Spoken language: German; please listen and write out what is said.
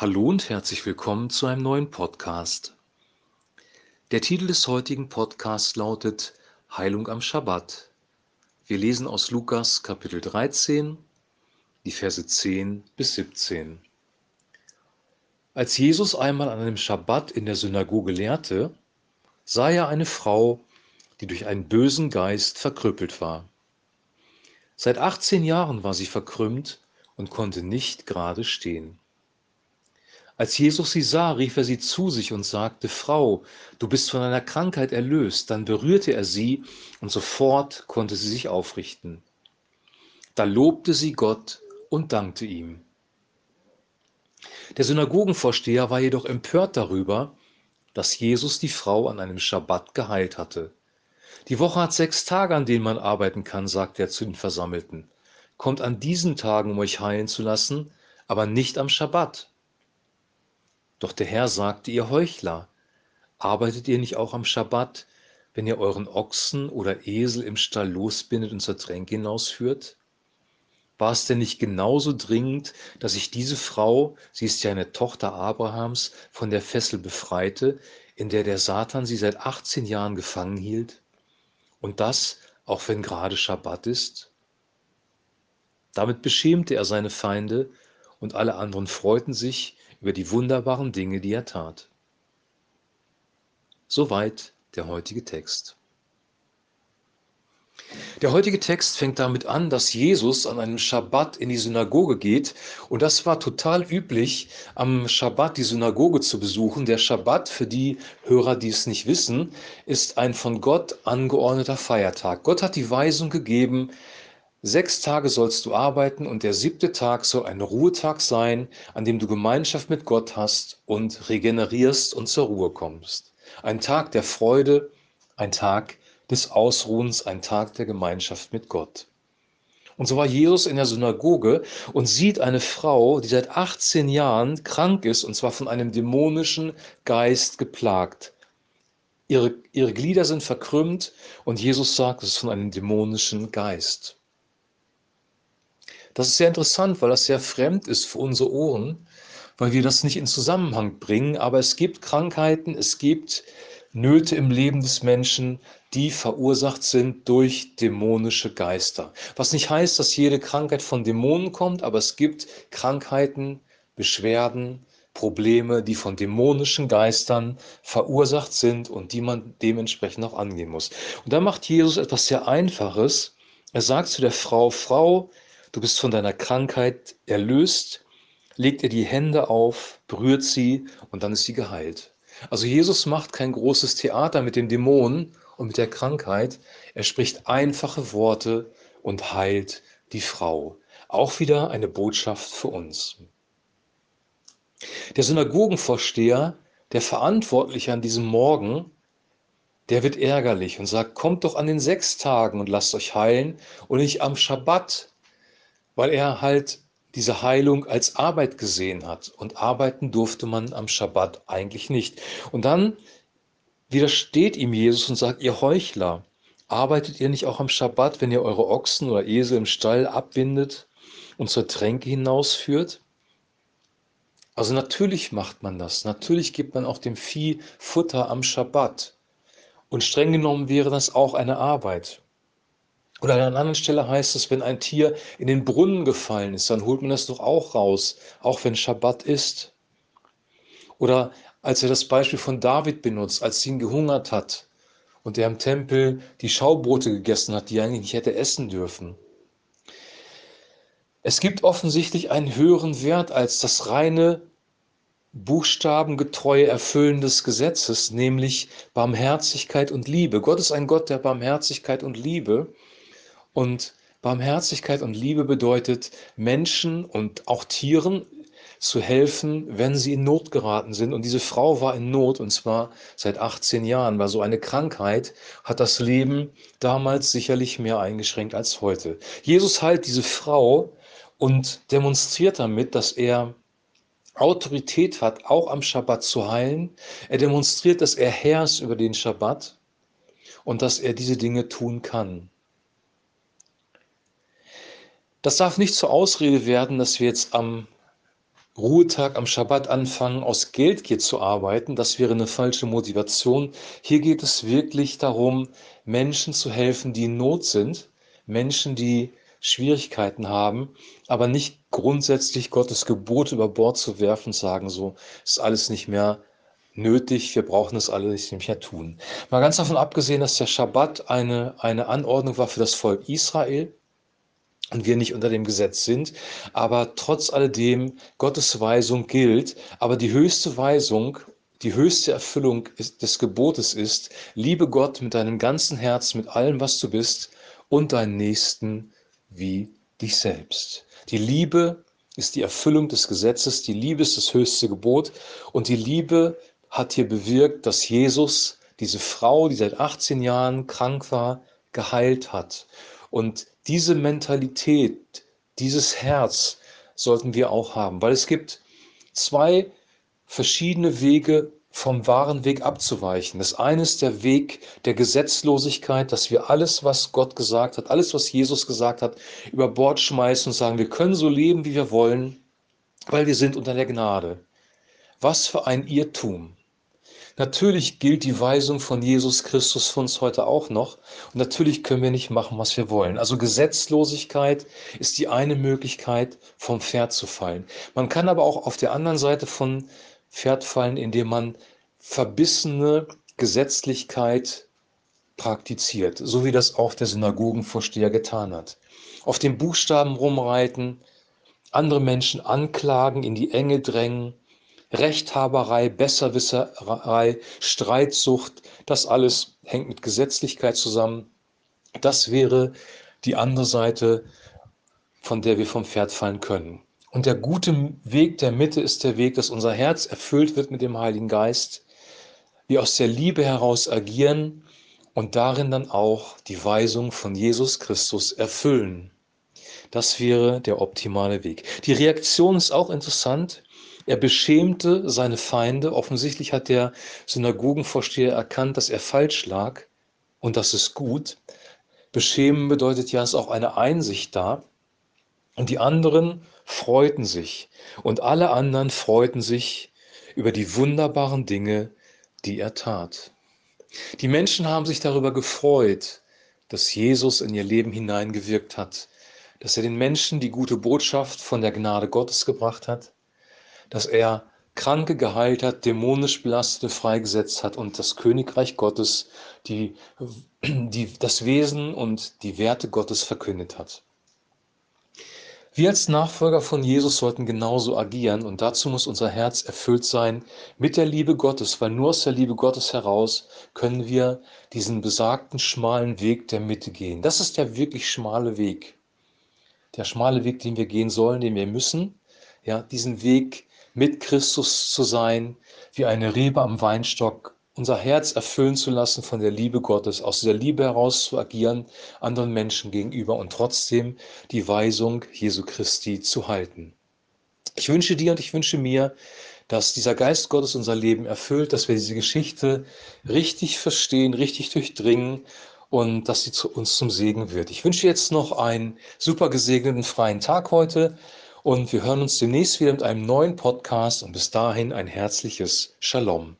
Hallo und herzlich willkommen zu einem neuen Podcast. Der Titel des heutigen Podcasts lautet Heilung am Schabbat. Wir lesen aus Lukas Kapitel 13, die Verse 10 bis 17. Als Jesus einmal an einem Schabbat in der Synagoge lehrte, sah er eine Frau, die durch einen bösen Geist verkrüppelt war. Seit 18 Jahren war sie verkrümmt und konnte nicht gerade stehen. Als Jesus sie sah, rief er sie zu sich und sagte, Frau, du bist von deiner Krankheit erlöst. Dann berührte er sie und sofort konnte sie sich aufrichten. Da lobte sie Gott und dankte ihm. Der Synagogenvorsteher war jedoch empört darüber, dass Jesus die Frau an einem Schabbat geheilt hatte. Die Woche hat sechs Tage, an denen man arbeiten kann, sagte er zu den Versammelten. Kommt an diesen Tagen, um euch heilen zu lassen, aber nicht am Schabbat. Doch der Herr sagte, ihr Heuchler, arbeitet ihr nicht auch am Schabbat, wenn ihr euren Ochsen oder Esel im Stall losbindet und zur Tränke hinausführt? War es denn nicht genauso dringend, dass ich diese Frau, sie ist ja eine Tochter Abrahams, von der Fessel befreite, in der der Satan sie seit 18 Jahren gefangen hielt? Und das, auch wenn gerade Schabbat ist? Damit beschämte er seine Feinde und alle anderen freuten sich, über die wunderbaren Dinge, die er tat. Soweit der heutige Text. Der heutige Text fängt damit an, dass Jesus an einem Schabbat in die Synagoge geht. Und das war total üblich, am Schabbat die Synagoge zu besuchen. Der Schabbat, für die Hörer, die es nicht wissen, ist ein von Gott angeordneter Feiertag. Gott hat die Weisung gegeben, Sechs Tage sollst du arbeiten und der siebte Tag soll ein Ruhetag sein, an dem du Gemeinschaft mit Gott hast und regenerierst und zur Ruhe kommst. Ein Tag der Freude, ein Tag des Ausruhens, ein Tag der Gemeinschaft mit Gott. Und so war Jesus in der Synagoge und sieht eine Frau, die seit 18 Jahren krank ist, und zwar von einem dämonischen Geist geplagt. Ihre, ihre Glieder sind verkrümmt und Jesus sagt, es ist von einem dämonischen Geist. Das ist sehr interessant, weil das sehr fremd ist für unsere Ohren, weil wir das nicht in Zusammenhang bringen. Aber es gibt Krankheiten, es gibt Nöte im Leben des Menschen, die verursacht sind durch dämonische Geister. Was nicht heißt, dass jede Krankheit von Dämonen kommt, aber es gibt Krankheiten, Beschwerden, Probleme, die von dämonischen Geistern verursacht sind und die man dementsprechend auch angehen muss. Und da macht Jesus etwas sehr Einfaches. Er sagt zu der Frau, Frau, du bist von deiner Krankheit erlöst, legt ihr die Hände auf, berührt sie und dann ist sie geheilt. Also Jesus macht kein großes Theater mit dem Dämon und mit der Krankheit. Er spricht einfache Worte und heilt die Frau. Auch wieder eine Botschaft für uns. Der Synagogenvorsteher, der Verantwortliche an diesem Morgen, der wird ärgerlich und sagt, kommt doch an den sechs Tagen und lasst euch heilen und nicht am Schabbat, weil er halt diese Heilung als Arbeit gesehen hat. Und arbeiten durfte man am Schabbat eigentlich nicht. Und dann widersteht ihm Jesus und sagt, ihr Heuchler, arbeitet ihr nicht auch am Schabbat, wenn ihr eure Ochsen oder Esel im Stall abbindet und zur Tränke hinausführt? Also natürlich macht man das. Natürlich gibt man auch dem Vieh Futter am Schabbat. Und streng genommen wäre das auch eine Arbeit. Oder an einer anderen Stelle heißt es, wenn ein Tier in den Brunnen gefallen ist, dann holt man das doch auch raus, auch wenn Schabbat ist. Oder als er das Beispiel von David benutzt, als sie ihn gehungert hat und er im Tempel die Schaubrote gegessen hat, die er eigentlich nicht hätte essen dürfen. Es gibt offensichtlich einen höheren Wert als das reine buchstabengetreue Erfüllen des Gesetzes, nämlich Barmherzigkeit und Liebe. Gott ist ein Gott der Barmherzigkeit und Liebe. Und Barmherzigkeit und Liebe bedeutet, Menschen und auch Tieren zu helfen, wenn sie in Not geraten sind. Und diese Frau war in Not, und zwar seit 18 Jahren, weil so eine Krankheit hat das Leben damals sicherlich mehr eingeschränkt als heute. Jesus heilt diese Frau und demonstriert damit, dass er Autorität hat, auch am Schabbat zu heilen. Er demonstriert, dass er Herr ist über den Schabbat und dass er diese Dinge tun kann. Das darf nicht zur Ausrede werden, dass wir jetzt am Ruhetag am Schabbat anfangen, aus Geldgier zu arbeiten. Das wäre eine falsche Motivation. Hier geht es wirklich darum, Menschen zu helfen, die in Not sind, Menschen, die Schwierigkeiten haben, aber nicht grundsätzlich Gottes Gebot über Bord zu werfen und sagen, so ist alles nicht mehr nötig, wir brauchen es alle nicht mehr tun. Mal ganz davon abgesehen, dass der Schabbat eine, eine Anordnung war für das Volk Israel, und wir nicht unter dem Gesetz sind. Aber trotz alledem, Gottes Weisung gilt. Aber die höchste Weisung, die höchste Erfüllung des Gebotes ist, liebe Gott mit deinem ganzen Herz, mit allem, was du bist, und deinen Nächsten wie dich selbst. Die Liebe ist die Erfüllung des Gesetzes, die Liebe ist das höchste Gebot und die Liebe hat hier bewirkt, dass Jesus diese Frau, die seit 18 Jahren krank war, geheilt hat. Und diese Mentalität, dieses Herz sollten wir auch haben, weil es gibt zwei verschiedene Wege vom wahren Weg abzuweichen. Das eine ist der Weg der Gesetzlosigkeit, dass wir alles, was Gott gesagt hat, alles, was Jesus gesagt hat, über Bord schmeißen und sagen, wir können so leben, wie wir wollen, weil wir sind unter der Gnade. Was für ein Irrtum. Natürlich gilt die Weisung von Jesus Christus für uns heute auch noch. Und natürlich können wir nicht machen, was wir wollen. Also Gesetzlosigkeit ist die eine Möglichkeit, vom Pferd zu fallen. Man kann aber auch auf der anderen Seite von Pferd fallen, indem man verbissene Gesetzlichkeit praktiziert, so wie das auch der Synagogenvorsteher getan hat. Auf den Buchstaben rumreiten, andere Menschen anklagen, in die Enge drängen, Rechthaberei, Besserwisserei, Streitsucht, das alles hängt mit Gesetzlichkeit zusammen. Das wäre die andere Seite, von der wir vom Pferd fallen können. Und der gute Weg der Mitte ist der Weg, dass unser Herz erfüllt wird mit dem Heiligen Geist, wir aus der Liebe heraus agieren und darin dann auch die Weisung von Jesus Christus erfüllen. Das wäre der optimale Weg. Die Reaktion ist auch interessant. Er beschämte seine Feinde. Offensichtlich hat der Synagogenvorsteher erkannt, dass er falsch lag und das ist gut. Beschämen bedeutet ja, es ist auch eine Einsicht da. Und die anderen freuten sich und alle anderen freuten sich über die wunderbaren Dinge, die er tat. Die Menschen haben sich darüber gefreut, dass Jesus in ihr Leben hineingewirkt hat, dass er den Menschen die gute Botschaft von der Gnade Gottes gebracht hat, dass er Kranke geheilt hat, dämonisch Belastete freigesetzt hat und das Königreich Gottes, die, die, das Wesen und die Werte Gottes verkündet hat. Wir als Nachfolger von Jesus sollten genauso agieren und dazu muss unser Herz erfüllt sein mit der Liebe Gottes, weil nur aus der Liebe Gottes heraus können wir diesen besagten schmalen Weg der Mitte gehen. Das ist der wirklich schmale Weg. Der schmale Weg, den wir gehen sollen, den wir müssen. Ja, diesen Weg mit Christus zu sein, wie eine Rebe am Weinstock, unser Herz erfüllen zu lassen von der Liebe Gottes, aus dieser Liebe heraus zu agieren anderen Menschen gegenüber und trotzdem die Weisung Jesu Christi zu halten. Ich wünsche dir und ich wünsche mir, dass dieser Geist Gottes unser Leben erfüllt, dass wir diese Geschichte richtig verstehen, richtig durchdringen und dass sie zu uns zum Segen wird. Ich wünsche jetzt noch einen super gesegneten freien Tag heute und wir hören uns demnächst wieder mit einem neuen Podcast und bis dahin ein herzliches Shalom.